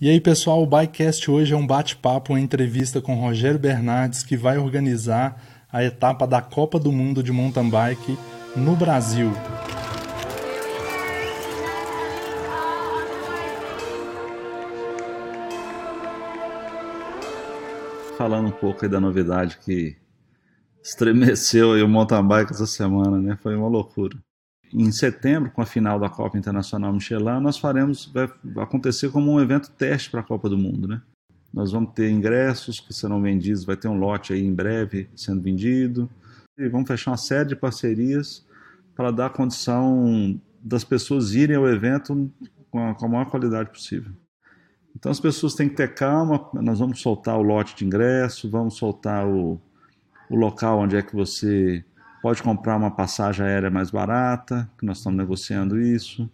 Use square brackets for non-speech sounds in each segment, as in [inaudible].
E aí, pessoal, o Bikecast hoje é um bate-papo, uma entrevista com Rogério Bernardes, que vai organizar a etapa da Copa do Mundo de Mountain Bike no Brasil. Falando um pouco aí da novidade que estremeceu o mountain bike essa semana, né? Foi uma loucura em setembro, com a final da Copa Internacional Michelin, nós faremos, vai acontecer como um evento teste para a Copa do Mundo, né? Nós vamos ter ingressos que serão vendidos, vai ter um lote aí em breve sendo vendido. E vamos fechar uma série de parcerias para dar condição das pessoas irem ao evento com a, com a maior qualidade possível. Então as pessoas têm que ter calma, nós vamos soltar o lote de ingresso, vamos soltar o, o local onde é que você pode comprar uma passagem aérea mais barata, que nós estamos negociando isso.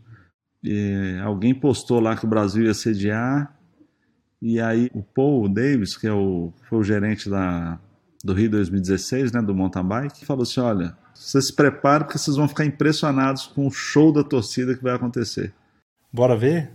E alguém postou lá que o Brasil ia sediar, e aí o Paul Davis, que é o, foi o gerente da, do Rio 2016, né, do mountain bike, falou assim, olha, vocês se preparem porque vocês vão ficar impressionados com o show da torcida que vai acontecer. Bora ver?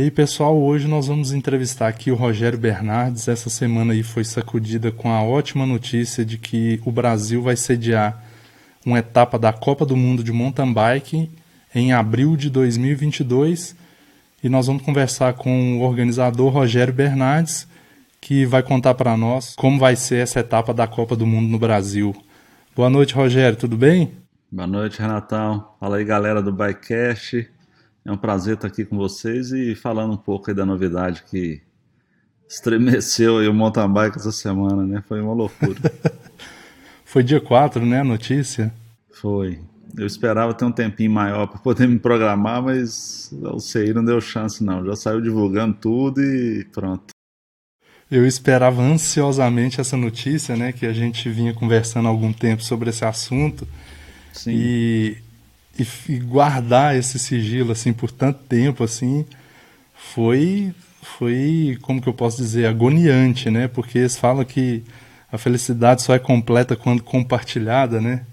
E aí, pessoal, hoje nós vamos entrevistar aqui o Rogério Bernardes. Essa semana aí foi sacudida com a ótima notícia de que o Brasil vai sediar uma etapa da Copa do Mundo de Mountain Bike em abril de 2022. E nós vamos conversar com o organizador Rogério Bernardes, que vai contar para nós como vai ser essa etapa da Copa do Mundo no Brasil. Boa noite, Rogério, tudo bem? Boa noite, Renatão. Fala aí, galera do Bikecast. É um prazer estar aqui com vocês e falando um pouco aí da novidade que estremeceu o mountain bike essa semana, né? Foi uma loucura. [laughs] Foi dia 4, né, a notícia? Foi. Eu esperava ter um tempinho maior para poder me programar, mas o CI não deu chance não. Já saiu divulgando tudo e pronto. Eu esperava ansiosamente essa notícia, né, que a gente vinha conversando há algum tempo sobre esse assunto. Sim. E e, e, guardar esse sigilo assim por tanto tempo assim foi foi como que eu posso dizer agoniante né? Porque eles falam que a felicidade só é completa quando compartilhada né?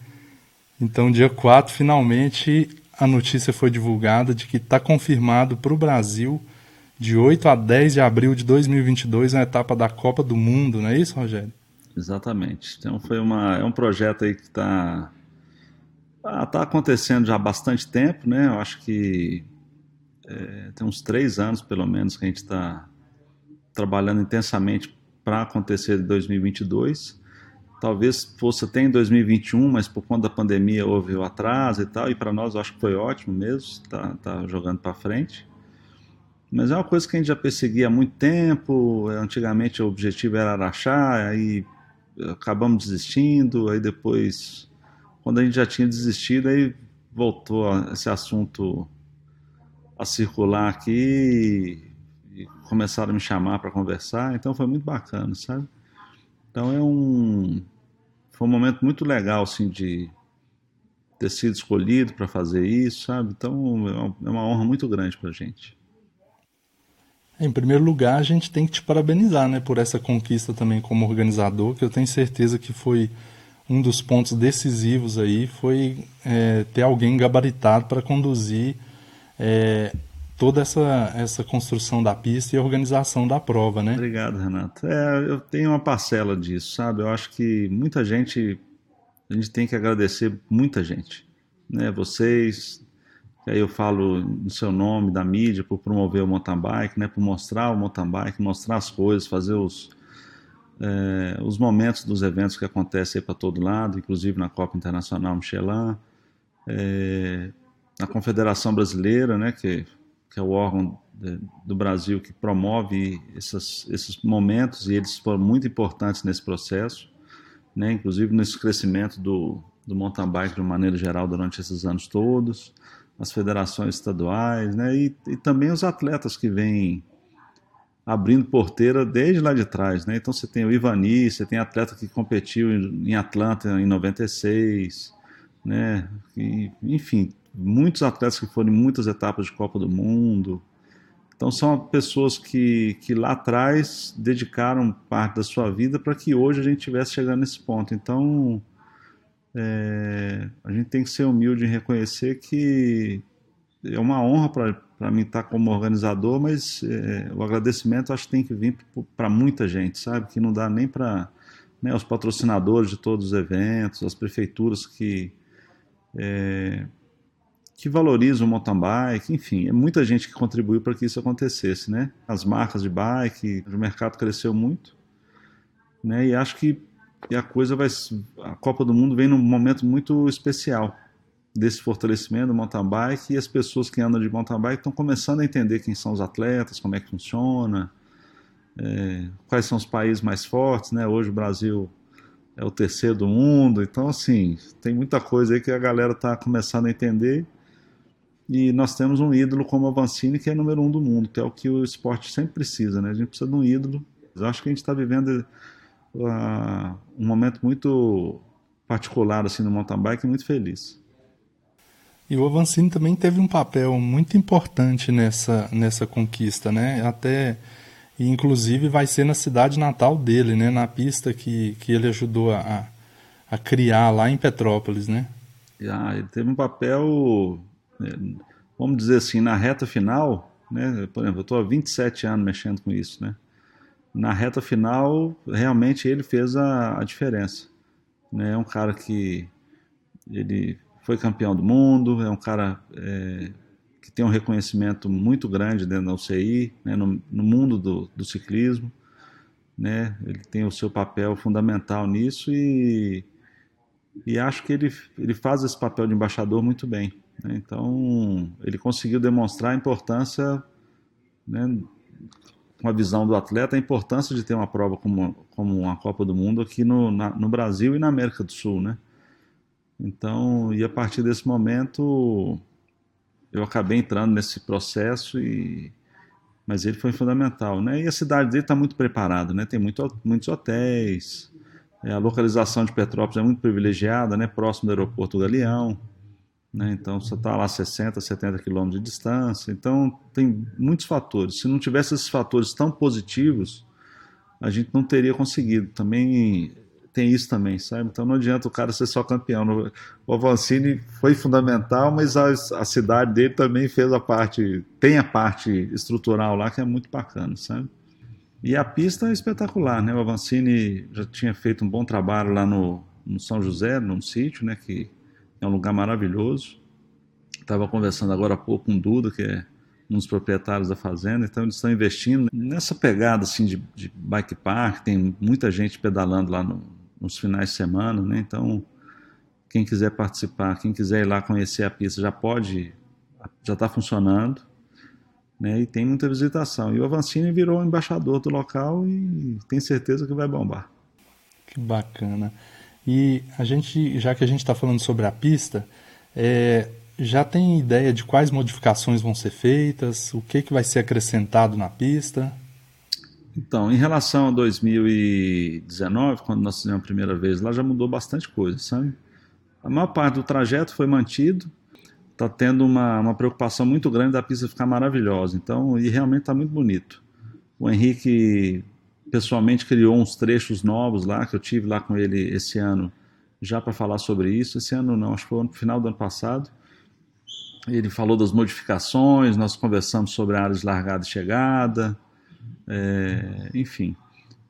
Então dia 4 finalmente a notícia foi divulgada de que está confirmado para o Brasil de 8 a 10 de abril de 2022 a etapa da Copa do Mundo não é isso Rogério? Exatamente. Então foi uma é um projeto aí que está Está tá acontecendo já há bastante tempo, né? Eu acho que é, tem uns três anos, pelo menos, que a gente está trabalhando intensamente para acontecer em 2022. Talvez fosse até em 2021, mas por conta da pandemia houve o atraso e tal, e para nós eu acho que foi ótimo mesmo, tá, tá jogando para frente. Mas é uma coisa que a gente já perseguia há muito tempo, antigamente o objetivo era Araxá, aí acabamos desistindo, aí depois quando a gente já tinha desistido, aí voltou esse assunto a circular aqui e começaram a me chamar para conversar, então foi muito bacana, sabe? Então é um foi um momento muito legal assim de ter sido escolhido para fazer isso, sabe? Então é uma honra muito grande para a gente. Em primeiro lugar, a gente tem que te parabenizar, né, por essa conquista também como organizador, que eu tenho certeza que foi um dos pontos decisivos aí foi é, ter alguém gabaritado para conduzir é, toda essa, essa construção da pista e organização da prova, né? Obrigado, Renato. É, eu tenho uma parcela disso, sabe? Eu acho que muita gente, a gente tem que agradecer muita gente, né? Vocês, aí eu falo no seu nome, da mídia, por promover o mountain bike, né? Por mostrar o mountain bike, mostrar as coisas, fazer os é, os momentos dos eventos que acontecem para todo lado, inclusive na Copa Internacional Michelin, é, na Confederação Brasileira, né, que, que é o órgão de, do Brasil que promove esses, esses momentos e eles foram muito importantes nesse processo, né, inclusive nesse crescimento do, do mountain bike de uma maneira geral durante esses anos todos, as federações estaduais, né, e, e também os atletas que vêm abrindo porteira desde lá de trás, né? Então você tem o Ivani, você tem atleta que competiu em Atlanta em 96, né? E, enfim, muitos atletas que foram em muitas etapas de Copa do Mundo. Então são pessoas que, que lá atrás dedicaram parte da sua vida para que hoje a gente estivesse chegando nesse ponto. Então é, a gente tem que ser humilde em reconhecer que é uma honra para mim estar como organizador, mas é, o agradecimento acho que tem que vir para muita gente, sabe? Que não dá nem para né, os patrocinadores de todos os eventos, as prefeituras que, é, que valorizam o mountain bike, enfim, é muita gente que contribuiu para que isso acontecesse, né? As marcas de bike, o mercado cresceu muito, né? E acho que a coisa vai, a Copa do Mundo vem num momento muito especial desse fortalecimento do mountain bike e as pessoas que andam de mountain bike estão começando a entender quem são os atletas, como é que funciona, é, quais são os países mais fortes, né? Hoje o Brasil é o terceiro do mundo, então assim tem muita coisa aí que a galera está começando a entender e nós temos um ídolo como a Vancini que é número um do mundo, que é o que o esporte sempre precisa, né? A gente precisa de um ídolo. Eu acho que a gente está vivendo uh, um momento muito particular assim no mountain bike, muito feliz. E o Avancini também teve um papel muito importante nessa, nessa conquista, né? Até, inclusive vai ser na cidade natal dele, né? Na pista que, que ele ajudou a, a criar lá em Petrópolis, né? Ah, ele teve um papel, né, vamos dizer assim, na reta final, né? Por exemplo, eu estou há 27 anos mexendo com isso, né? Na reta final, realmente ele fez a, a diferença. Né? É um cara que ele foi campeão do mundo, é um cara é, que tem um reconhecimento muito grande dentro da UCI, né, no, no, mundo do, do, ciclismo. Né, ele tem o seu papel fundamental nisso e, e acho que ele, ele faz esse papel de embaixador muito bem. Né, então, ele conseguiu demonstrar a importância, né, com a visão do atleta, a importância de ter uma prova como, como uma Copa do Mundo aqui no, na, no Brasil e na América do Sul. Né? Então, e a partir desse momento, eu acabei entrando nesse processo e mas ele foi fundamental, né? E a cidade dele está muito preparada, né? Tem muito, muitos hotéis, é, a localização de Petrópolis é muito privilegiada, né? Próximo do aeroporto Galeão, né? Então você está lá 60, 70 quilômetros de distância. Então tem muitos fatores. Se não tivesse esses fatores tão positivos, a gente não teria conseguido. Também tem isso também, sabe? Então não adianta o cara ser só campeão. O Avancini foi fundamental, mas a, a, cidade dele também fez a parte, tem a parte estrutural lá que é muito bacana, sabe? E a pista é espetacular, né? O Avancini já tinha feito um bom trabalho lá no, no São José, num sítio, né? Que é um lugar maravilhoso. Estava conversando agora há pouco com o Duda, que é um dos proprietários da fazenda, então eles estão investindo nessa pegada assim de, de bike park, tem muita gente pedalando lá no, nos finais de semana, né? Então, quem quiser participar, quem quiser ir lá conhecer a pista, já pode, já está funcionando, né? E tem muita visitação. E o Avancini virou embaixador do local e tem certeza que vai bombar. Que bacana. E a gente, já que a gente está falando sobre a pista, é, já tem ideia de quais modificações vão ser feitas, o que, que vai ser acrescentado na pista? Então, em relação a 2019, quando nós fizemos a primeira vez lá, já mudou bastante coisa, sabe? A maior parte do trajeto foi mantido, está tendo uma, uma preocupação muito grande da pista ficar maravilhosa, então, e realmente está muito bonito. O Henrique pessoalmente criou uns trechos novos lá, que eu tive lá com ele esse ano, já para falar sobre isso. Esse ano não, acho que foi no final do ano passado. Ele falou das modificações, nós conversamos sobre áreas de largada e chegada, é, enfim.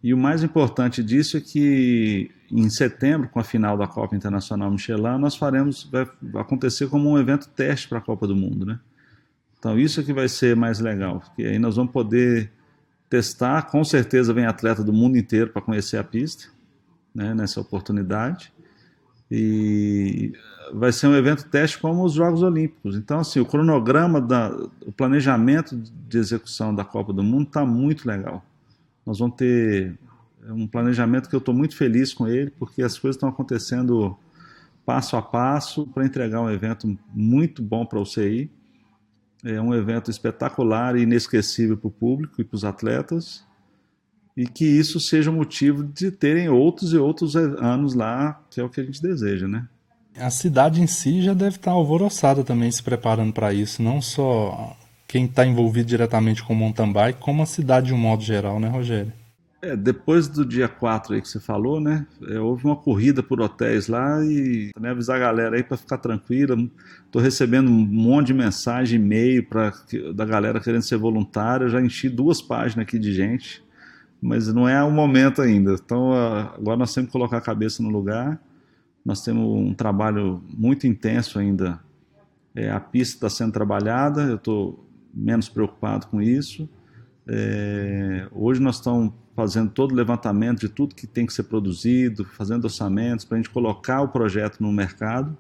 E o mais importante disso é que em setembro, com a final da Copa Internacional Michelin, nós faremos, vai acontecer como um evento teste para a Copa do Mundo, né? Então isso é que vai ser mais legal, porque aí nós vamos poder testar, com certeza vem atleta do mundo inteiro para conhecer a pista, né, nessa oportunidade. E vai ser um evento teste como os Jogos Olímpicos. Então, assim, o cronograma, da, o planejamento de execução da Copa do Mundo está muito legal. Nós vamos ter um planejamento que eu estou muito feliz com ele, porque as coisas estão acontecendo passo a passo para entregar um evento muito bom para o CI. É um evento espetacular e inesquecível para o público e para os atletas. E que isso seja motivo de terem outros e outros anos lá, que é o que a gente deseja, né? A cidade em si já deve estar alvoroçada também se preparando para isso, não só quem está envolvido diretamente com o mountain bike, como a cidade de um modo geral, né, Rogério? É, depois do dia 4 aí que você falou, né? É, houve uma corrida por hotéis lá e né, avisar a galera aí para ficar tranquila. Tô recebendo um monte de mensagem, e-mail pra, da galera querendo ser voluntária. Eu já enchi duas páginas aqui de gente, mas não é o momento ainda. Então agora nós temos que colocar a cabeça no lugar. Nós temos um trabalho muito intenso ainda. É, a pista está sendo trabalhada, eu estou menos preocupado com isso. É, hoje nós estamos fazendo todo o levantamento de tudo que tem que ser produzido, fazendo orçamentos para a gente colocar o projeto no mercado.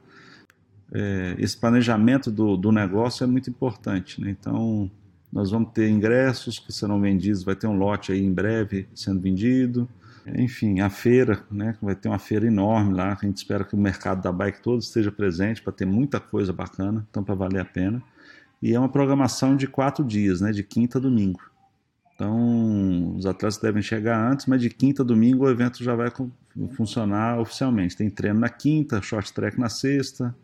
É, esse planejamento do, do, negócio é muito importante. Né? Então, nós vamos ter ingressos que serão vendidos, vai ter um lote aí em breve sendo vendido. Enfim, a feira, né? vai ter uma feira enorme lá, a gente espera que o mercado da bike todo esteja presente para ter muita coisa bacana, então para valer a pena. E é uma programação de quatro dias, né? de quinta a domingo. Então, os atletas devem chegar antes, mas de quinta a domingo o evento já vai funcionar oficialmente. Tem treino na quinta, short track na sexta,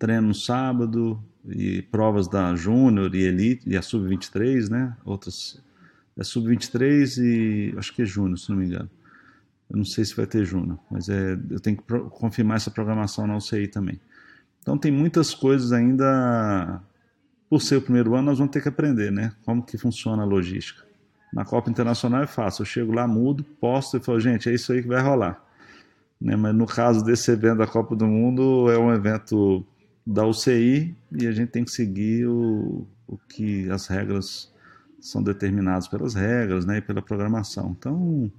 treino no sábado e provas da Júnior e Elite e a Sub-23, né? Outras é Sub-23 e acho que é Júnior, se não me engano. Eu não sei se vai ter Júnior, mas é, eu tenho que confirmar essa programação na UCI também. Então tem muitas coisas ainda, por ser o primeiro ano, nós vamos ter que aprender, né? Como que funciona a logística. Na Copa Internacional é fácil, eu chego lá, mudo, posto e falo, gente, é isso aí que vai rolar. Né? Mas no caso desse evento da Copa do Mundo, é um evento da UCI e a gente tem que seguir o, o que as regras são determinadas pelas regras né, e pela programação. Então,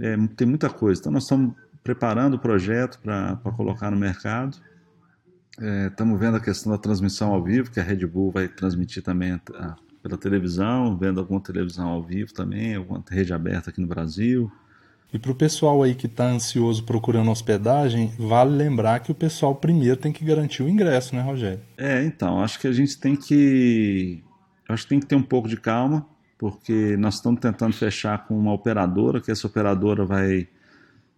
é, tem muita coisa. Então, nós estamos preparando o projeto para colocar no mercado. É, estamos vendo a questão da transmissão ao vivo, que a Red Bull vai transmitir também a, pela televisão, vendo alguma televisão ao vivo também, alguma rede aberta aqui no Brasil. E para o pessoal aí que está ansioso procurando hospedagem, vale lembrar que o pessoal primeiro tem que garantir o ingresso, né, Rogério? É, então, acho que a gente tem que. Acho que tem que ter um pouco de calma, porque nós estamos tentando fechar com uma operadora, que essa operadora vai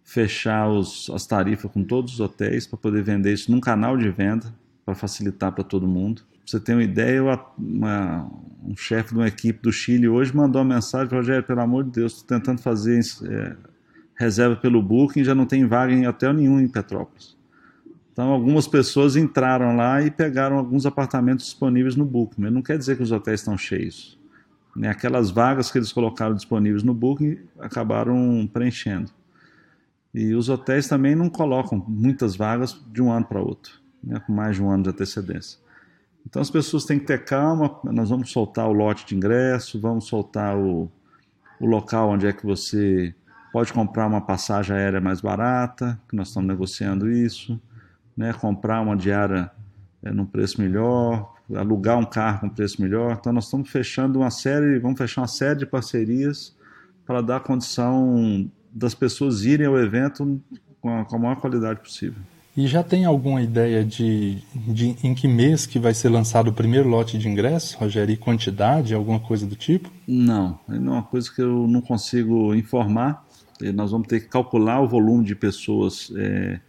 fechar os, as tarifas com todos os hotéis para poder vender isso num canal de venda, para facilitar para todo mundo você ter uma ideia, uma, um chefe de uma equipe do Chile hoje mandou uma mensagem, Rogério, pelo amor de Deus, estou tentando fazer é, reserva pelo Booking, já não tem vaga em hotel nenhum em Petrópolis. Então, algumas pessoas entraram lá e pegaram alguns apartamentos disponíveis no Booking, mas não quer dizer que os hotéis estão cheios. Né? Aquelas vagas que eles colocaram disponíveis no Booking acabaram preenchendo. E os hotéis também não colocam muitas vagas de um ano para outro, né? com mais de um ano de antecedência. Então as pessoas têm que ter calma, nós vamos soltar o lote de ingresso, vamos soltar o, o local onde é que você pode comprar uma passagem aérea mais barata, que nós estamos negociando isso, né? comprar uma diária é, num preço melhor, alugar um carro com preço melhor. Então nós estamos fechando uma série, vamos fechar uma série de parcerias para dar condição das pessoas irem ao evento com a, com a maior qualidade possível. E já tem alguma ideia de, de em que mês que vai ser lançado o primeiro lote de ingressos, Rogério? E quantidade, alguma coisa do tipo? Não, é uma coisa que eu não consigo informar. Nós vamos ter que calcular o volume de pessoas é,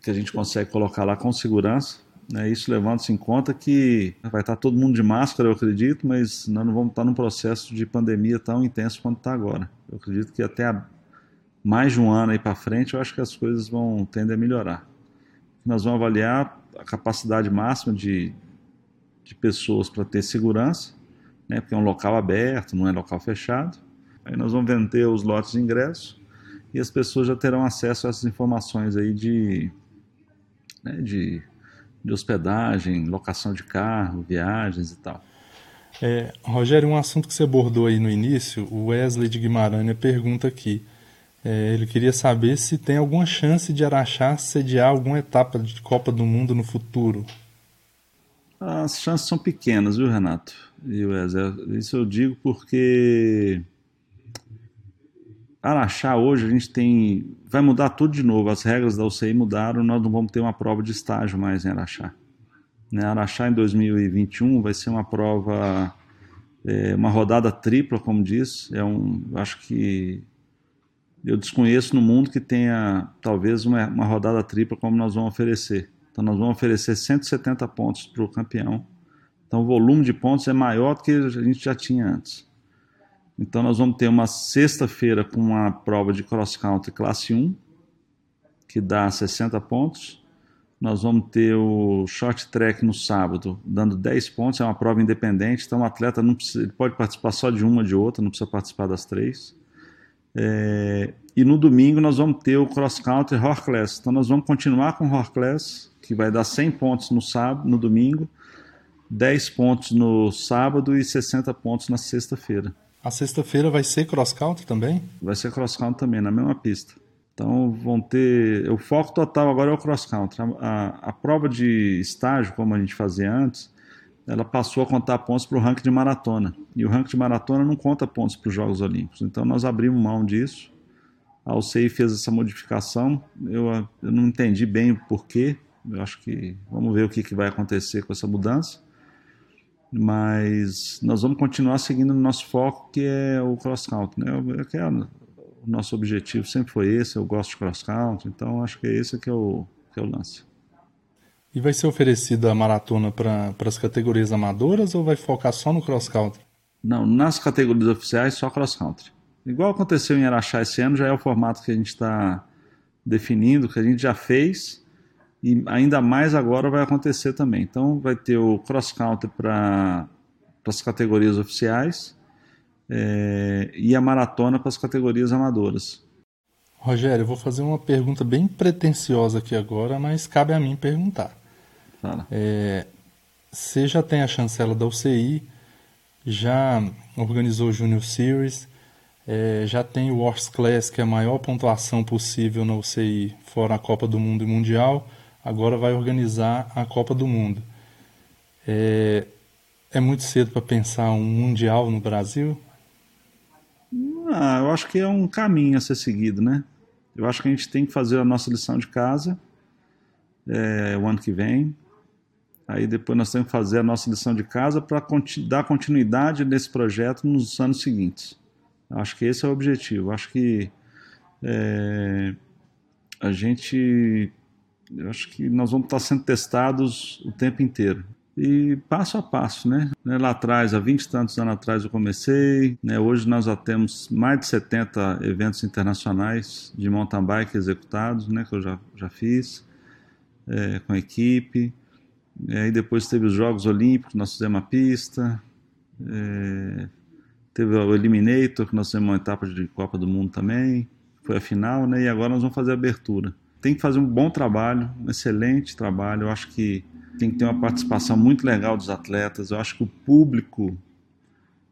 que a gente consegue colocar lá com segurança. Né? Isso levando-se em conta que vai estar todo mundo de máscara, eu acredito, mas nós não vamos estar num processo de pandemia tão intenso quanto está agora. Eu acredito que até mais de um ano aí para frente, eu acho que as coisas vão tender a melhorar nós vamos avaliar a capacidade máxima de, de pessoas para ter segurança, né, porque é um local aberto, não é local fechado. Aí nós vamos vender os lotes de ingresso e as pessoas já terão acesso a essas informações aí de, né, de, de hospedagem, locação de carro, viagens e tal. É, Rogério, um assunto que você abordou aí no início, o Wesley de Guimarães pergunta aqui. É, ele queria saber se tem alguma chance de Araxá sediar alguma etapa de Copa do Mundo no futuro. As chances são pequenas, viu, Renato? E Wesley? Isso eu digo porque Araxá hoje a gente tem. Vai mudar tudo de novo. As regras da UCI mudaram, nós não vamos ter uma prova de estágio mais em Araxá. Né? Araxá em 2021 vai ser uma prova, é, uma rodada tripla, como diz. É um, acho que eu desconheço no mundo que tenha talvez uma, uma rodada tripla como nós vamos oferecer. Então nós vamos oferecer 170 pontos para o campeão. Então o volume de pontos é maior do que a gente já tinha antes. Então nós vamos ter uma sexta-feira com uma prova de cross country classe 1, que dá 60 pontos. Nós vamos ter o short track no sábado, dando 10 pontos, é uma prova independente, então o atleta não precisa, ele pode participar só de uma ou de outra, não precisa participar das três. É, e no domingo nós vamos ter o cross country Horclass. Então nós vamos continuar com o Horclass, que vai dar 100 pontos no sábado, no domingo, 10 pontos no sábado e 60 pontos na sexta-feira. A sexta-feira vai ser cross country também? Vai ser cross country também, na mesma pista. Então vão ter. O foco total agora é o cross country. A, a, a prova de estágio, como a gente fazia antes, ela passou a contar pontos para o ranking de maratona. E o ranking de maratona não conta pontos para os Jogos Olímpicos. Então nós abrimos mão disso. A UCI fez essa modificação. Eu, eu não entendi bem o porquê. Eu acho que vamos ver o que, que vai acontecer com essa mudança. Mas nós vamos continuar seguindo o nosso foco, que é o cross country. Né? O nosso objetivo sempre foi esse. Eu gosto de cross country, então acho que é esse que é o, que é o lance. E vai ser oferecida a maratona para as categorias amadoras ou vai focar só no cross country? Não, nas categorias oficiais só cross country. Igual aconteceu em Araxá esse ano, já é o formato que a gente está definindo, que a gente já fez e ainda mais agora vai acontecer também. Então vai ter o cross country para as categorias oficiais é, e a maratona para as categorias amadoras. Rogério, eu vou fazer uma pergunta bem pretensiosa aqui agora, mas cabe a mim perguntar. Fala. É, você já tem a chancela da UCI, já organizou o Junior Series, é, já tem o Wars Class, que é a maior pontuação possível na UCI, fora a Copa do Mundo e Mundial, agora vai organizar a Copa do Mundo. É, é muito cedo para pensar um Mundial no Brasil? Ah, eu acho que é um caminho a ser seguido, né? Eu acho que a gente tem que fazer a nossa lição de casa é, o ano que vem, Aí depois nós temos que fazer a nossa lição de casa para dar continuidade nesse projeto nos anos seguintes. Acho que esse é o objetivo. Acho que é, a gente, acho que nós vamos estar sendo testados o tempo inteiro e passo a passo, né? Lá atrás, há 20 e tantos anos atrás eu comecei, né? hoje nós já temos mais de 70 eventos internacionais de mountain bike executados, né? Que eu já, já fiz é, com a equipe. E aí depois teve os Jogos Olímpicos, nós fizemos uma pista. É, teve o Eliminator, que nós fizemos uma etapa de Copa do Mundo também. Foi a final, né? E agora nós vamos fazer a abertura. Tem que fazer um bom trabalho, um excelente trabalho. Eu acho que tem que ter uma participação muito legal dos atletas. Eu acho que o público,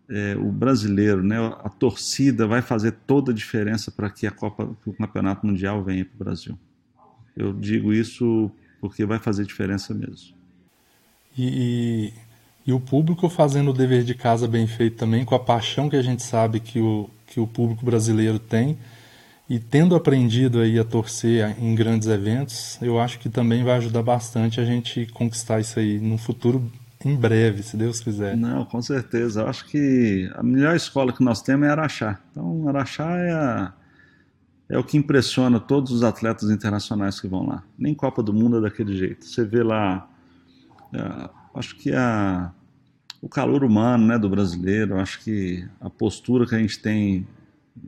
é, o brasileiro, né, a torcida vai fazer toda a diferença para que a Copa, o Campeonato Mundial venha para o Brasil. Eu digo isso porque vai fazer diferença mesmo. E, e, e, o público fazendo o dever de casa bem feito também, com a paixão que a gente sabe que o, que o público brasileiro tem, e tendo aprendido aí a torcer em grandes eventos, eu acho que também vai ajudar bastante a gente conquistar isso aí no futuro em breve, se Deus quiser. Não, com certeza. Eu acho que a melhor escola que nós temos é Araxá. Então, Araxá é, a, é o que impressiona todos os atletas internacionais que vão lá. Nem Copa do Mundo é daquele jeito. Você vê lá é, acho que a, o calor humano né, do brasileiro, acho que a postura que a gente tem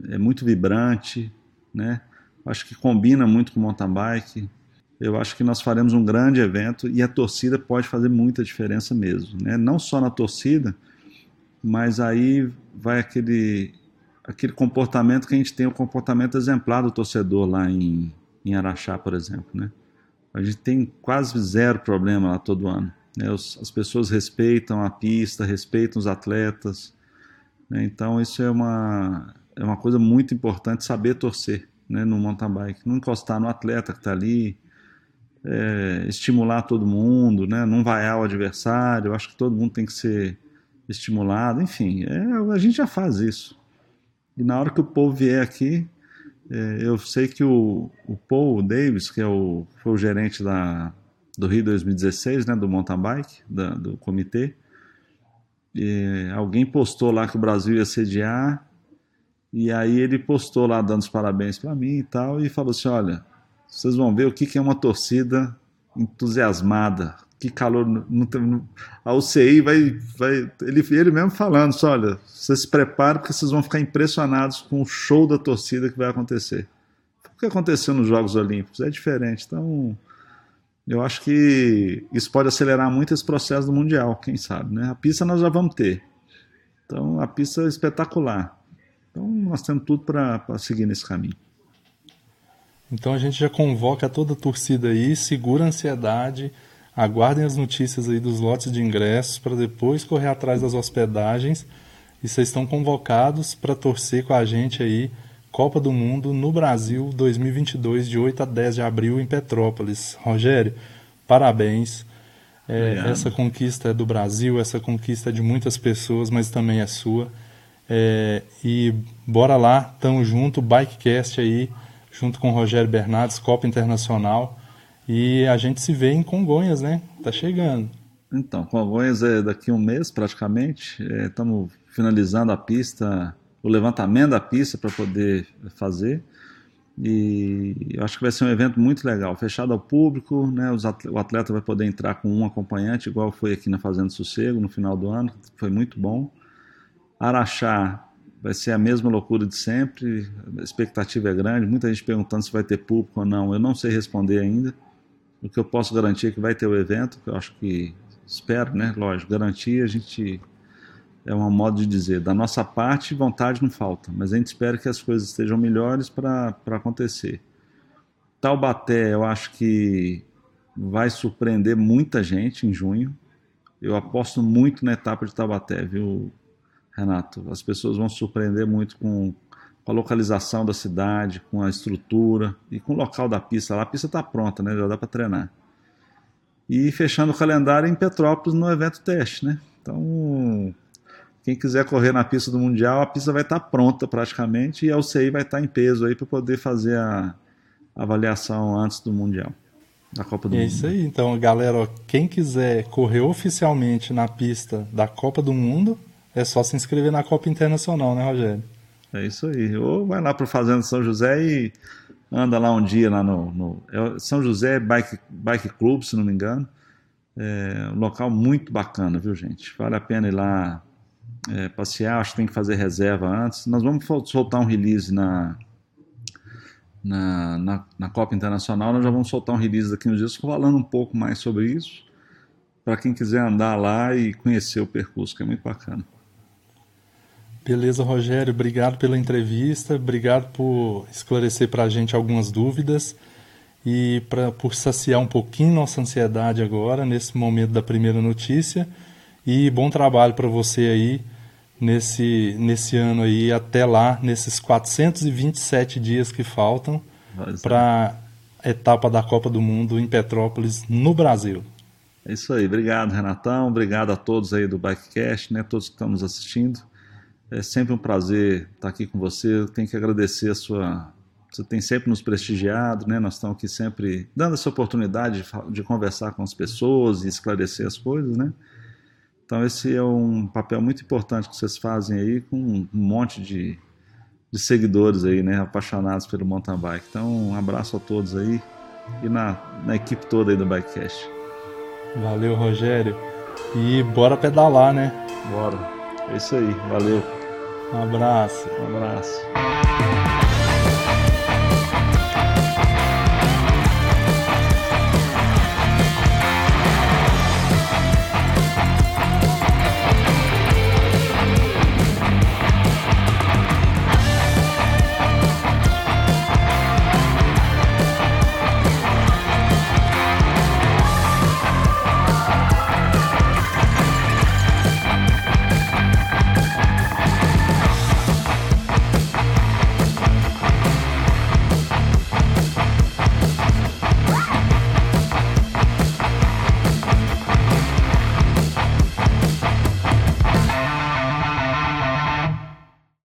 é muito vibrante, né? acho que combina muito com mountain bike. Eu acho que nós faremos um grande evento e a torcida pode fazer muita diferença mesmo. Né? Não só na torcida, mas aí vai aquele, aquele comportamento que a gente tem, o comportamento exemplar do torcedor lá em, em Araxá, por exemplo. Né? A gente tem quase zero problema lá todo ano. Né? as pessoas respeitam a pista, respeitam os atletas. Né? Então isso é uma, é uma coisa muito importante saber torcer né, no mountain bike. Não encostar no atleta que está ali, é, estimular todo mundo, né, não vaiar o adversário. Eu acho que todo mundo tem que ser estimulado. Enfim, é, a gente já faz isso. E na hora que o povo vier aqui, é, eu sei que o, o Paul Davis, que é o, foi o gerente da, do Rio 2016, né, do mountain bike, da, do comitê, alguém postou lá que o Brasil ia sediar E aí ele postou lá dando os parabéns para mim e tal, e falou assim: olha, vocês vão ver o que, que é uma torcida entusiasmada. Que calor. Não, a UCI vai. vai ele, ele mesmo falando: só, olha, vocês se preparem porque vocês vão ficar impressionados com o show da torcida que vai acontecer. O que aconteceu nos Jogos Olímpicos é diferente. Então, eu acho que isso pode acelerar muito esse processo do Mundial, quem sabe. Né? A pista nós já vamos ter. Então, a pista é espetacular. Então, nós temos tudo para seguir nesse caminho. Então, a gente já convoca toda a torcida aí, segura a ansiedade, aguardem as notícias aí dos lotes de ingressos para depois correr atrás das hospedagens. E vocês estão convocados para torcer com a gente aí Copa do Mundo no Brasil 2022, de 8 a 10 de abril em Petrópolis. Rogério, parabéns. É, essa conquista é do Brasil, essa conquista é de muitas pessoas, mas também é sua. É, e bora lá, tamo junto, Bikecast aí, junto com o Rogério Bernardes, Copa Internacional. E a gente se vê em Congonhas, né? Tá chegando. Então, Congonhas é daqui a um mês praticamente. Estamos é, finalizando a pista, o levantamento da pista para poder fazer. E eu acho que vai ser um evento muito legal, fechado ao público, né? o atleta vai poder entrar com um acompanhante, igual foi aqui na Fazenda Sossego no final do ano, foi muito bom. Araxá vai ser a mesma loucura de sempre, a expectativa é grande, muita gente perguntando se vai ter público ou não, eu não sei responder ainda. O que eu posso garantir é que vai ter o evento, que eu acho que espero, né? Lógico, garantir a gente é um modo de dizer, da nossa parte vontade não falta, mas a gente espera que as coisas estejam melhores para acontecer. Taubaté, eu acho que vai surpreender muita gente em junho. Eu aposto muito na etapa de Taubaté, viu, Renato. As pessoas vão se surpreender muito com, a localização da cidade, com a estrutura e com o local da pista. Lá a pista está pronta, né? já dá para treinar. E fechando o calendário em Petrópolis no evento teste. Né? Então, quem quiser correr na pista do Mundial, a pista vai estar tá pronta praticamente e a UCI vai estar tá em peso aí para poder fazer a avaliação antes do Mundial. Da Copa do é Mundo. É isso aí. Então, galera, ó, quem quiser correr oficialmente na pista da Copa do Mundo, é só se inscrever na Copa Internacional, né, Rogério? É isso aí. Ou vai lá para Fazenda São José e anda lá um dia lá no, no é São José Bike, Bike Club, se não me engano. É um local muito bacana, viu, gente? Vale a pena ir lá é, passear. Acho que tem que fazer reserva antes. Nós vamos soltar um release na, na, na, na Copa Internacional. Nós já vamos soltar um release daqui uns dias falando um pouco mais sobre isso. Para quem quiser andar lá e conhecer o percurso, que é muito bacana. Beleza, Rogério, obrigado pela entrevista, obrigado por esclarecer para a gente algumas dúvidas e pra, por saciar um pouquinho nossa ansiedade agora, nesse momento da primeira notícia. E bom trabalho para você aí nesse, nesse ano aí, até lá, nesses 427 dias que faltam para a etapa da Copa do Mundo em Petrópolis, no Brasil. É isso aí, obrigado Renatão, obrigado a todos aí do Bikecast, né, todos que estão nos assistindo. É sempre um prazer estar aqui com você. Eu tenho que agradecer a sua. Você tem sempre nos prestigiado, né? Nós estamos aqui sempre dando essa oportunidade de, de conversar com as pessoas e esclarecer as coisas, né? Então esse é um papel muito importante que vocês fazem aí com um monte de, de seguidores aí, né? Apaixonados pelo mountain bike. Então um abraço a todos aí e na, na equipe toda aí do Bikecast. Valeu, Rogério. E bora pedalar, né? Bora. É isso aí. Valeu. Um abraço. Um abraço.